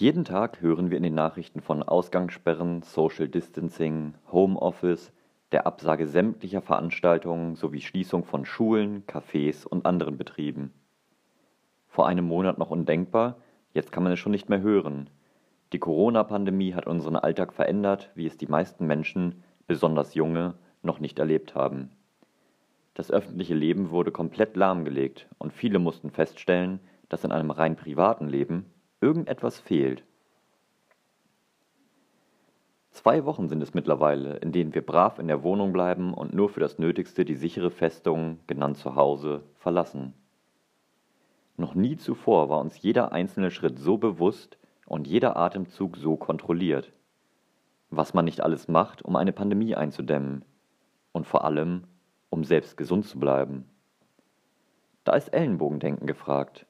Jeden Tag hören wir in den Nachrichten von Ausgangssperren, Social Distancing, Homeoffice, der Absage sämtlicher Veranstaltungen sowie Schließung von Schulen, Cafés und anderen Betrieben. Vor einem Monat noch undenkbar, jetzt kann man es schon nicht mehr hören. Die Corona-Pandemie hat unseren Alltag verändert, wie es die meisten Menschen, besonders junge, noch nicht erlebt haben. Das öffentliche Leben wurde komplett lahmgelegt und viele mussten feststellen, dass in einem rein privaten Leben irgendetwas fehlt. Zwei Wochen sind es mittlerweile, in denen wir brav in der Wohnung bleiben und nur für das Nötigste die sichere Festung, genannt Zuhause, verlassen. Noch nie zuvor war uns jeder einzelne Schritt so bewusst und jeder Atemzug so kontrolliert. Was man nicht alles macht, um eine Pandemie einzudämmen. Und vor allem, um selbst gesund zu bleiben. Da ist Ellenbogendenken gefragt.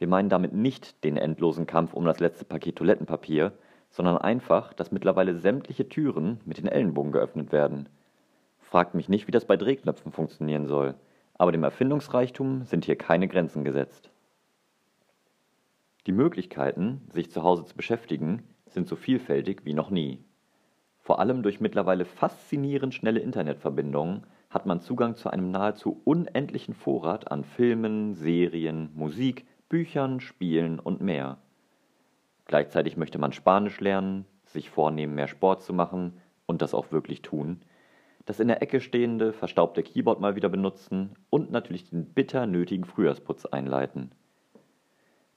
Wir meinen damit nicht den endlosen Kampf um das letzte Paket Toilettenpapier, sondern einfach, dass mittlerweile sämtliche Türen mit den Ellenbogen geöffnet werden. Fragt mich nicht, wie das bei Drehknöpfen funktionieren soll aber dem Erfindungsreichtum sind hier keine Grenzen gesetzt. Die Möglichkeiten, sich zu Hause zu beschäftigen, sind so vielfältig wie noch nie. Vor allem durch mittlerweile faszinierend schnelle Internetverbindungen hat man Zugang zu einem nahezu unendlichen Vorrat an Filmen, Serien, Musik, Büchern, Spielen und mehr. Gleichzeitig möchte man Spanisch lernen, sich vornehmen, mehr Sport zu machen und das auch wirklich tun, das in der Ecke stehende, verstaubte Keyboard mal wieder benutzen und natürlich den bitter nötigen Frühjahrsputz einleiten.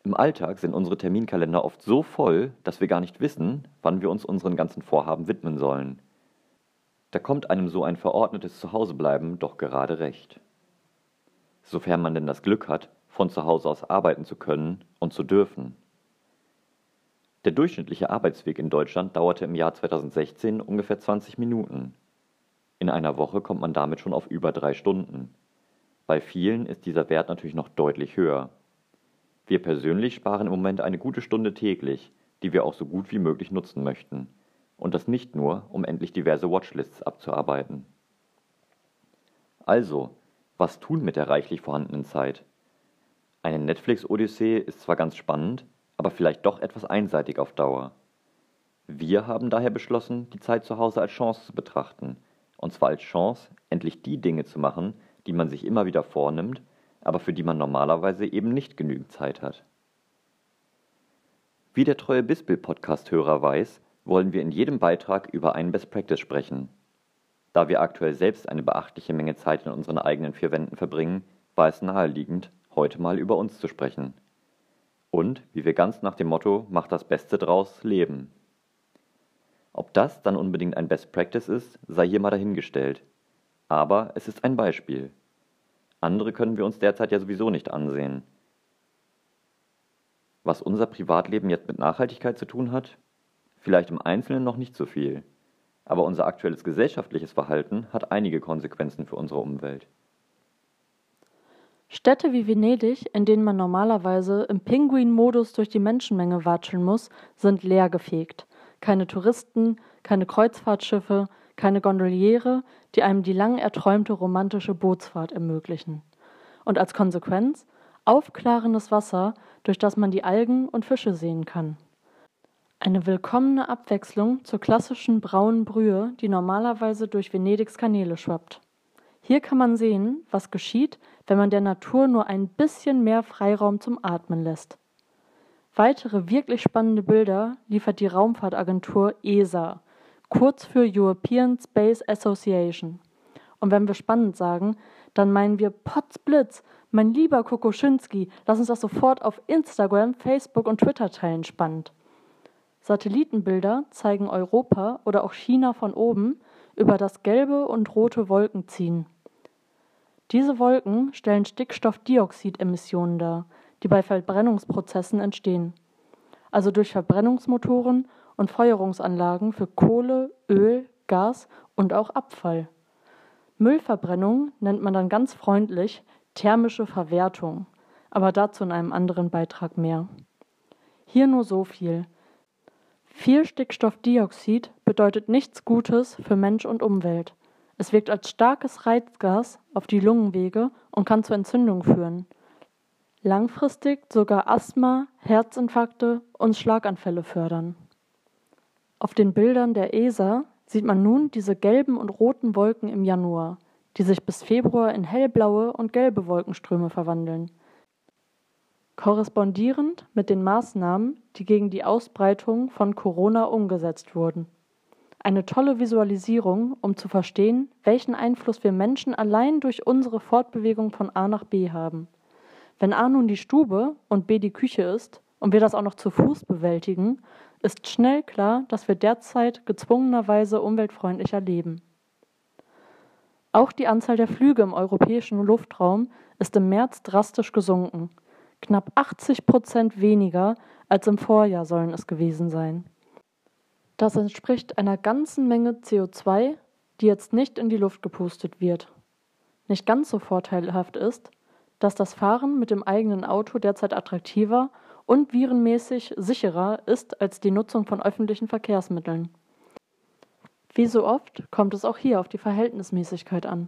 Im Alltag sind unsere Terminkalender oft so voll, dass wir gar nicht wissen, wann wir uns unseren ganzen Vorhaben widmen sollen. Da kommt einem so ein verordnetes Zuhausebleiben doch gerade recht. Sofern man denn das Glück hat, von zu Hause aus arbeiten zu können und zu dürfen. Der durchschnittliche Arbeitsweg in Deutschland dauerte im Jahr 2016 ungefähr 20 Minuten. In einer Woche kommt man damit schon auf über drei Stunden. Bei vielen ist dieser Wert natürlich noch deutlich höher. Wir persönlich sparen im Moment eine gute Stunde täglich, die wir auch so gut wie möglich nutzen möchten. Und das nicht nur, um endlich diverse Watchlists abzuarbeiten. Also, was tun mit der reichlich vorhandenen Zeit? Eine Netflix-Odyssee ist zwar ganz spannend, aber vielleicht doch etwas einseitig auf Dauer. Wir haben daher beschlossen, die Zeit zu Hause als Chance zu betrachten – und zwar als Chance, endlich die Dinge zu machen, die man sich immer wieder vornimmt, aber für die man normalerweise eben nicht genügend Zeit hat. Wie der treue Bispel-Podcast-Hörer weiß, wollen wir in jedem Beitrag über einen Best Practice sprechen. Da wir aktuell selbst eine beachtliche Menge Zeit in unseren eigenen vier Wänden verbringen, war es naheliegend, heute mal über uns zu sprechen. Und, wie wir ganz nach dem Motto Macht das Beste draus leben. Ob das dann unbedingt ein Best Practice ist, sei hier mal dahingestellt. Aber es ist ein Beispiel. Andere können wir uns derzeit ja sowieso nicht ansehen. Was unser Privatleben jetzt mit Nachhaltigkeit zu tun hat? Vielleicht im Einzelnen noch nicht so viel. Aber unser aktuelles gesellschaftliches Verhalten hat einige Konsequenzen für unsere Umwelt. Städte wie Venedig, in denen man normalerweise im Pinguin-Modus durch die Menschenmenge watscheln muss, sind leergefegt keine Touristen, keine Kreuzfahrtschiffe, keine Gondoliere, die einem die lang erträumte romantische Bootsfahrt ermöglichen. Und als Konsequenz aufklarendes Wasser, durch das man die Algen und Fische sehen kann. Eine willkommene Abwechslung zur klassischen braunen Brühe, die normalerweise durch Venedigs Kanäle schwappt. Hier kann man sehen, was geschieht, wenn man der Natur nur ein bisschen mehr Freiraum zum Atmen lässt. Weitere wirklich spannende Bilder liefert die Raumfahrtagentur ESA, kurz für European Space Association. Und wenn wir spannend sagen, dann meinen wir Potzblitz, mein lieber Kokoschinski, lass uns das sofort auf Instagram, Facebook und Twitter teilen, spannend. Satellitenbilder zeigen Europa oder auch China von oben über das gelbe und rote Wolken ziehen. Diese Wolken stellen Stickstoffdioxidemissionen dar, die bei Verbrennungsprozessen entstehen, also durch Verbrennungsmotoren und Feuerungsanlagen für Kohle, Öl, Gas und auch Abfall. Müllverbrennung nennt man dann ganz freundlich thermische Verwertung, aber dazu in einem anderen Beitrag mehr. Hier nur so viel. Viel Stickstoffdioxid bedeutet nichts Gutes für Mensch und Umwelt. Es wirkt als starkes Reizgas auf die Lungenwege und kann zu Entzündungen führen. langfristig sogar Asthma, Herzinfarkte und Schlaganfälle fördern. Auf den Bildern der ESA sieht man nun diese gelben und roten Wolken im Januar, die sich bis Februar in hellblaue und gelbe Wolkenströme verwandeln. Korrespondierend mit den Maßnahmen, die gegen die Ausbreitung von Corona umgesetzt wurden. Eine tolle Visualisierung, um zu verstehen, welchen Einfluss wir Menschen allein durch unsere Fortbewegung von A nach B haben. Wenn A nun die Stube und B die Küche ist und wir das auch noch zu Fuß bewältigen, ist schnell klar, dass wir derzeit gezwungenerweise umweltfreundlicher leben. Auch die Anzahl der Flüge im europäischen Luftraum ist im März drastisch gesunken. Knapp 80 Prozent weniger als im Vorjahr sollen es gewesen sein. Das entspricht einer ganzen Menge CO2, die jetzt nicht in die Luft gepustet wird. Nicht ganz so vorteilhaft ist, dass das Fahren mit dem eigenen Auto derzeit attraktiver und virenmäßig sicherer ist als die Nutzung von öffentlichen Verkehrsmitteln. Wie so oft kommt es auch hier auf die Verhältnismäßigkeit an.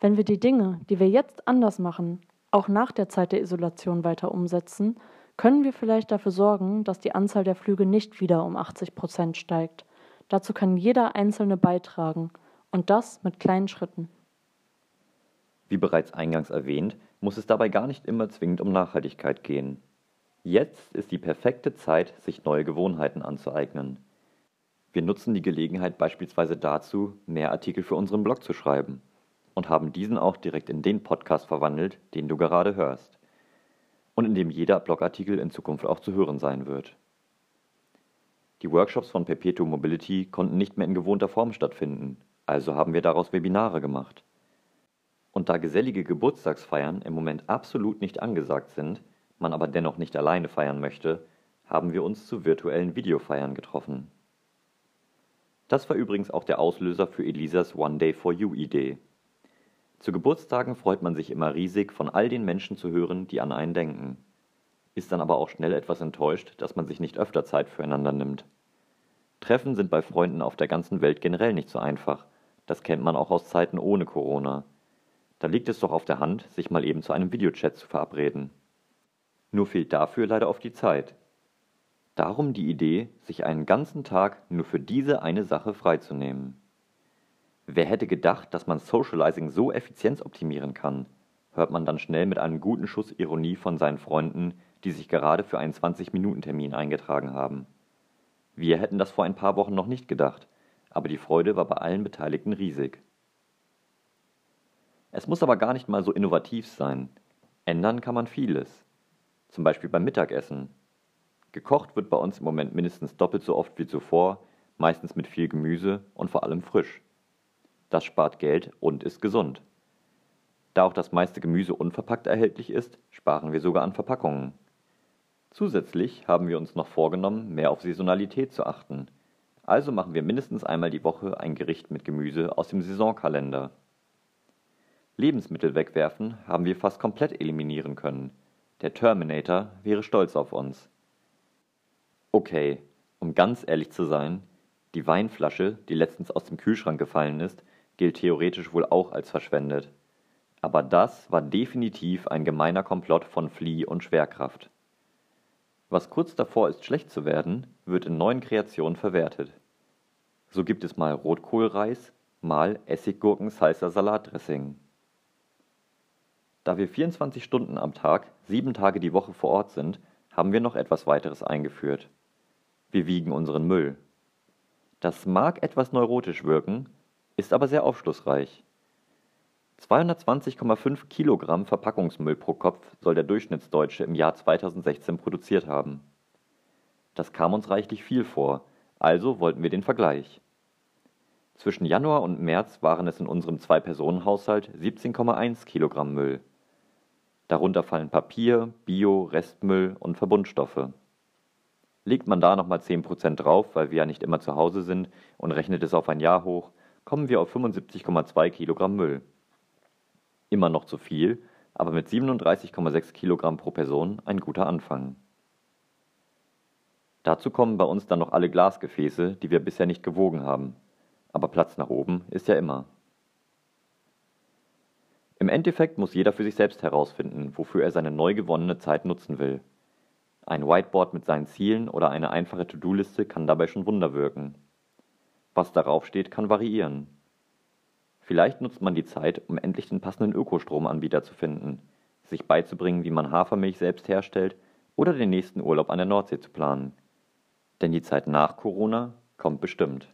Wenn wir die Dinge, die wir jetzt anders machen, auch nach der Zeit der Isolation weiter umsetzen, können wir vielleicht dafür sorgen, dass die Anzahl der Flüge nicht wieder um 80 Prozent steigt. Dazu kann jeder Einzelne beitragen und das mit kleinen Schritten. Wie bereits eingangs erwähnt, muss es dabei gar nicht immer zwingend um Nachhaltigkeit gehen. Jetzt ist die perfekte Zeit, sich neue Gewohnheiten anzueignen. Wir nutzen die Gelegenheit beispielsweise dazu, mehr Artikel für unseren Blog zu schreiben und haben diesen auch direkt in den Podcast verwandelt, den du gerade hörst und in dem jeder Blogartikel in Zukunft auch zu hören sein wird. Die Workshops von Perpetuum Mobility konnten nicht mehr in gewohnter Form stattfinden, also haben wir daraus Webinare gemacht. Und da gesellige Geburtstagsfeiern im Moment absolut nicht angesagt sind, man aber dennoch nicht alleine feiern möchte, haben wir uns zu virtuellen Videofeiern getroffen. Das war übrigens auch der Auslöser für Elisas One Day for You Idee. Zu Geburtstagen freut man sich immer riesig, von all den Menschen zu hören, die an einen denken. Ist dann aber auch schnell etwas enttäuscht, dass man sich nicht öfter Zeit füreinander nimmt. Treffen sind bei Freunden auf der ganzen Welt generell nicht so einfach. Das kennt man auch aus Zeiten ohne Corona. Da liegt es doch auf der Hand, sich mal eben zu einem Videochat zu verabreden. Nur fehlt dafür leider oft die Zeit. Darum die Idee, sich einen ganzen Tag nur für diese eine Sache freizunehmen. Wer hätte gedacht, dass man Socializing so effizienzoptimieren kann, hört man dann schnell mit einem guten Schuss Ironie von seinen Freunden, die sich gerade für einen 20-Minuten-Termin eingetragen haben. Wir hätten das vor ein paar Wochen noch nicht gedacht, aber die Freude war bei allen Beteiligten riesig. Es muss aber gar nicht mal so innovativ sein. Ändern kann man vieles. Zum Beispiel beim Mittagessen. Gekocht wird bei uns im Moment mindestens doppelt so oft wie zuvor, meistens mit viel Gemüse und vor allem frisch. Das spart Geld und ist gesund. Da auch das meiste Gemüse unverpackt erhältlich ist, sparen wir sogar an Verpackungen. Zusätzlich haben wir uns noch vorgenommen, mehr auf Saisonalität zu achten. Also machen wir mindestens einmal die Woche ein Gericht mit Gemüse aus dem Saisonkalender. Lebensmittel wegwerfen haben wir fast komplett eliminieren können. Der Terminator wäre stolz auf uns. Okay, um ganz ehrlich zu sein, die Weinflasche, die letztens aus dem Kühlschrank gefallen ist, gilt theoretisch wohl auch als verschwendet. Aber das war definitiv ein gemeiner Komplott von Flieh und Schwerkraft. Was kurz davor ist, schlecht zu werden, wird in neuen Kreationen verwertet. So gibt es mal Rotkohlreis, mal Essiggurken Salsa Salatdressing. Da wir 24 Stunden am Tag, sieben Tage die Woche vor Ort sind, haben wir noch etwas weiteres eingeführt. Wir wiegen unseren Müll. Das mag etwas neurotisch wirken, ist aber sehr aufschlussreich. 220,5 Kilogramm Verpackungsmüll pro Kopf soll der Durchschnittsdeutsche im Jahr 2016 produziert haben. Das kam uns reichlich viel vor, also wollten wir den Vergleich. Zwischen Januar und März waren es in unserem Zwei-Personen-Haushalt 17,1 Kilogramm Müll. Darunter fallen Papier, Bio, Restmüll und Verbundstoffe. Legt man da nochmal 10% drauf, weil wir ja nicht immer zu Hause sind, und rechnet es auf ein Jahr hoch, kommen wir auf 75,2 Kilogramm Müll. Immer noch zu viel, aber mit 37,6 Kilogramm pro Person ein guter Anfang. Dazu kommen bei uns dann noch alle Glasgefäße, die wir bisher nicht gewogen haben. Aber Platz nach oben ist ja immer. Im Endeffekt muss jeder für sich selbst herausfinden, wofür er seine neu gewonnene Zeit nutzen will. Ein Whiteboard mit seinen Zielen oder eine einfache To-Do-Liste kann dabei schon Wunder wirken. Was darauf steht, kann variieren. Vielleicht nutzt man die Zeit, um endlich den passenden Ökostromanbieter zu finden, sich beizubringen, wie man Hafermilch selbst herstellt oder den nächsten Urlaub an der Nordsee zu planen. Denn die Zeit nach Corona kommt bestimmt.